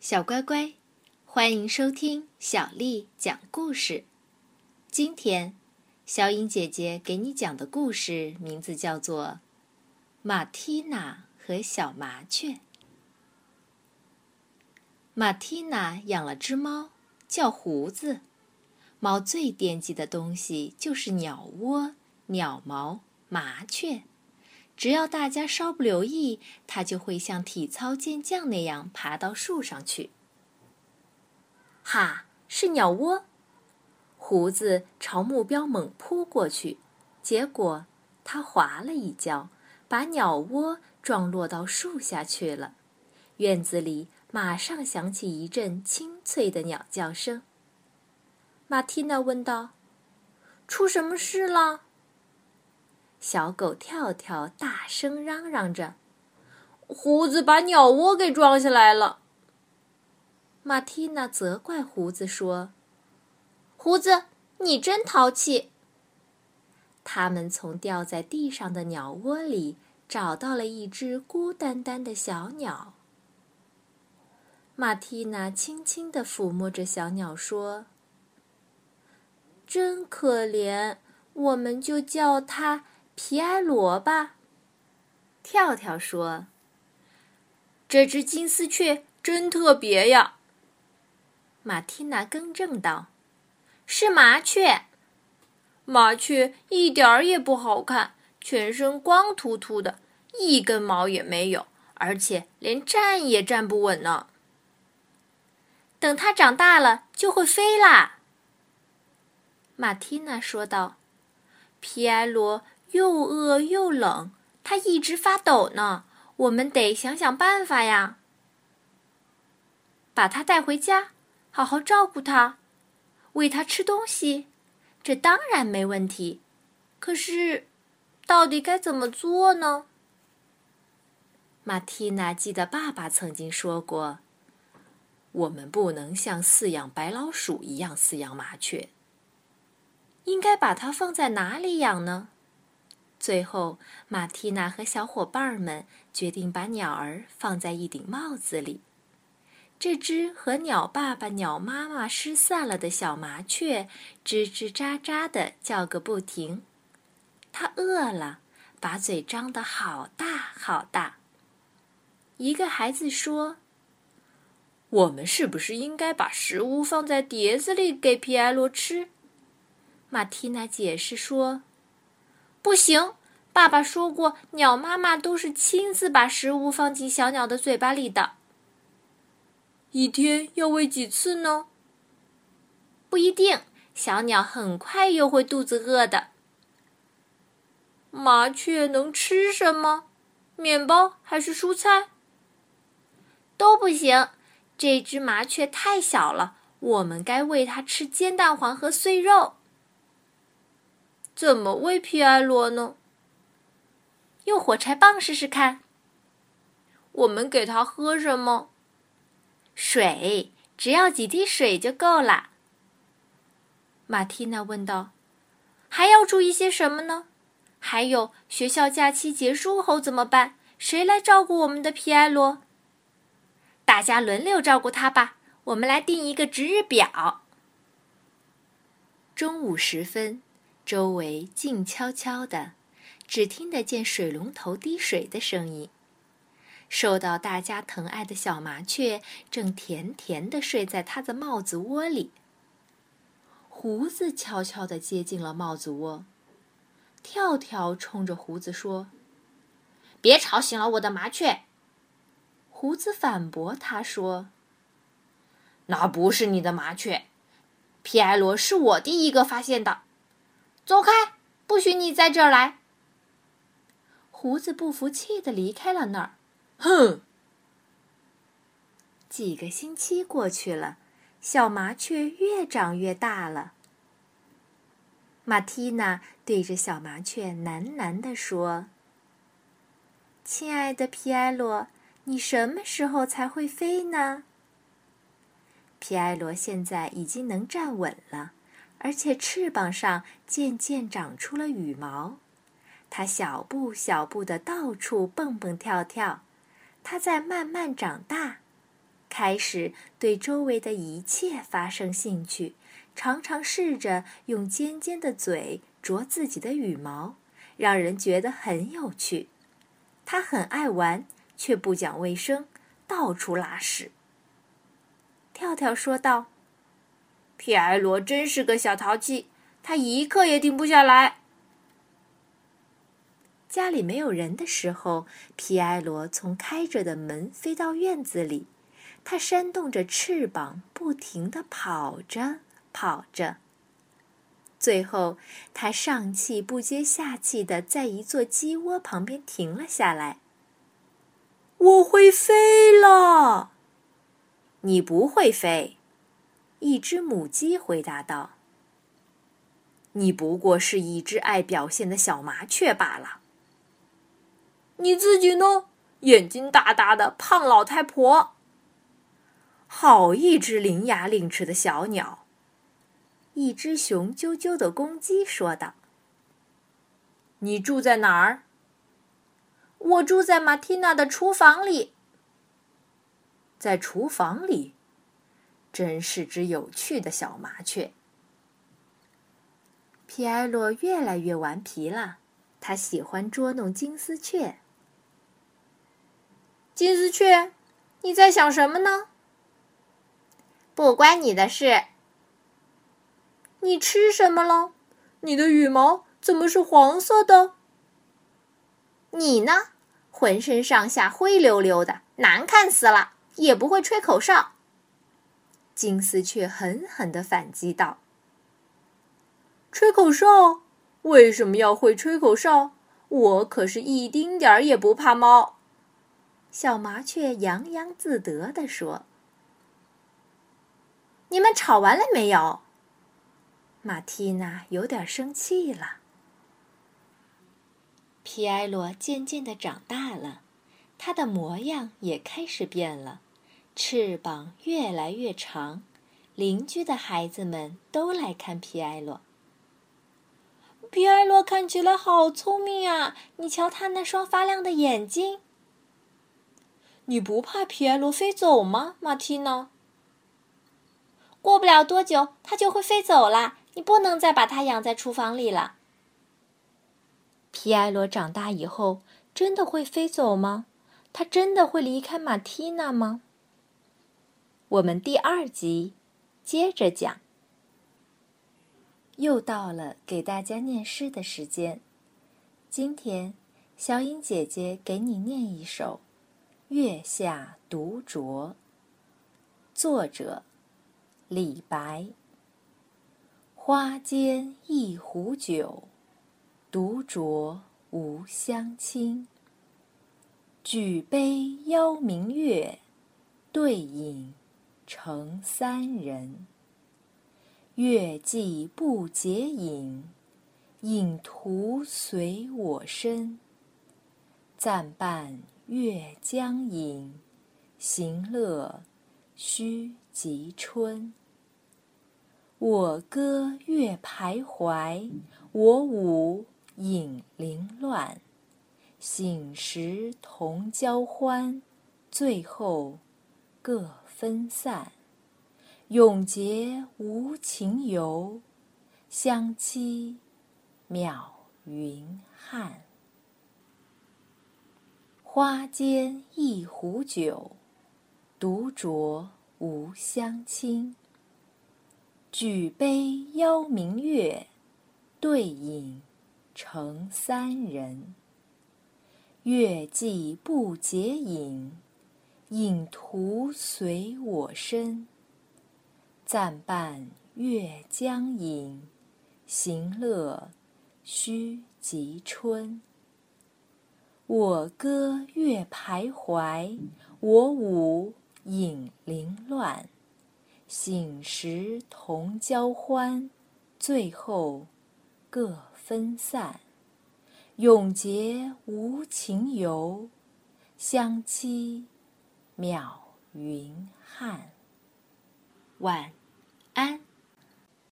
小乖乖，欢迎收听小丽讲故事。今天，小颖姐姐给你讲的故事名字叫做《马蒂娜和小麻雀》。马蒂娜养了只猫，叫胡子。猫最惦记的东西就是鸟窝、鸟毛、麻雀。只要大家稍不留意，它就会像体操健将那样爬到树上去。哈，是鸟窝！胡子朝目标猛扑过去，结果他滑了一跤，把鸟窝撞落到树下去了。院子里马上响起一阵清脆的鸟叫声。马蒂娜问道：“出什么事了？”小狗跳跳大声嚷嚷着：“胡子把鸟窝给撞下来了。”马蒂娜责怪胡子说：“胡子，你真淘气。”他们从掉在地上的鸟窝里找到了一只孤单单的小鸟。马蒂娜轻轻地抚摸着小鸟说：“真可怜，我们就叫它。”皮埃罗吧，跳跳说：“这只金丝雀真特别呀。”马蒂娜更正道：“是麻雀，麻雀一点儿也不好看，全身光秃秃的，一根毛也没有，而且连站也站不稳呢。等它长大了就会飞啦。”马蒂娜说道：“皮埃罗。”又饿又冷，它一直发抖呢。我们得想想办法呀。把它带回家，好好照顾它，喂它吃东西，这当然没问题。可是，到底该怎么做呢？马蒂娜记得爸爸曾经说过：“我们不能像饲养白老鼠一样饲养麻雀。应该把它放在哪里养呢？”最后，马蒂娜和小伙伴们决定把鸟儿放在一顶帽子里。这只和鸟爸爸、鸟妈妈失散了的小麻雀，吱吱喳喳的叫个不停。它饿了，把嘴张得好大好大。一个孩子说：“我们是不是应该把食物放在碟子里给皮埃罗吃？”马蒂娜解释说。不行，爸爸说过，鸟妈妈都是亲自把食物放进小鸟的嘴巴里的。一天要喂几次呢？不一定，小鸟很快又会肚子饿的。麻雀能吃什么？面包还是蔬菜？都不行，这只麻雀太小了，我们该喂它吃煎蛋黄和碎肉。怎么喂皮埃罗呢？用火柴棒试试看。我们给它喝什么？水，只要几滴水就够了。马蒂娜问道：“还要注意些什么呢？还有，学校假期结束后怎么办？谁来照顾我们的皮埃罗？大家轮流照顾他吧。我们来定一个值日表。”中午时分。周围静悄悄的，只听得见水龙头滴水的声音。受到大家疼爱的小麻雀正甜甜的睡在它的帽子窝里。胡子悄悄地接近了帽子窝，跳跳冲着胡子说：“别吵醒了我的麻雀。”胡子反驳他说：“那不是你的麻雀，皮埃罗是我第一个发现的。”走开！不许你在这儿来！胡子不服气的离开了那儿。哼！几个星期过去了，小麻雀越长越大了。马蒂娜对着小麻雀喃喃地说：“亲爱的皮埃罗，你什么时候才会飞呢？”皮埃罗现在已经能站稳了。而且翅膀上渐渐长出了羽毛，它小步小步的到处蹦蹦跳跳，它在慢慢长大。开始对周围的一切发生兴趣，常常试着用尖尖的嘴啄自己的羽毛，让人觉得很有趣。它很爱玩，却不讲卫生，到处拉屎。跳跳说道：“皮埃罗真是个小淘气，他一刻也停不下来。”家里没有人的时候，皮埃罗从开着的门飞到院子里。它扇动着翅膀，不停地跑着，跑着。最后，它上气不接下气地在一座鸡窝旁边停了下来。“我会飞了。”“你不会飞。”一只母鸡回答道。“你不过是一只爱表现的小麻雀罢了。”“你自己呢？眼睛大大的胖老太婆。”好一只伶牙俐齿的小鸟！一只雄赳赳的公鸡说道：“你住在哪儿？”“我住在马蒂娜的厨房里。”“在厨房里，真是只有趣的小麻雀。”皮埃洛越来越顽皮了，他喜欢捉弄金丝雀。金丝雀，你在想什么呢？不关你的事。你吃什么了？你的羽毛怎么是黄色的？你呢？浑身上下灰溜溜的，难看死了，也不会吹口哨。金丝雀狠狠的反击道：“吹口哨？为什么要会吹口哨？我可是一丁点儿也不怕猫。”小麻雀洋洋自得地说。你们吵完了没有？马蒂娜有点生气了。皮埃罗渐渐的长大了，他的模样也开始变了，翅膀越来越长。邻居的孩子们都来看皮埃罗。皮埃罗看起来好聪明啊！你瞧他那双发亮的眼睛。你不怕皮埃罗飞走吗，马蒂娜？过不了多久，它就会飞走了。你不能再把它养在厨房里了。皮埃罗长大以后真的会飞走吗？他真的会离开马蒂娜吗？我们第二集接着讲。又到了给大家念诗的时间。今天，小颖姐姐给你念一首《月下独酌》，作者。李白。花间一壶酒，独酌无相亲。举杯邀明月，对影成三人。月既不解饮，影徒随我身。暂伴月将影，行乐须及春。我歌月徘徊，我舞影零乱。醒时同交欢，醉后各分散。永结无情游，相期邈云汉。花间一壶酒，独酌无相亲。举杯邀明月，对影成三人。月既不解饮，影徒随我身。暂伴月将影，行乐须及春。我歌月徘徊，我舞影零乱。醒时同交欢，醉后各分散。永结无情游，相期渺云汉。晚安。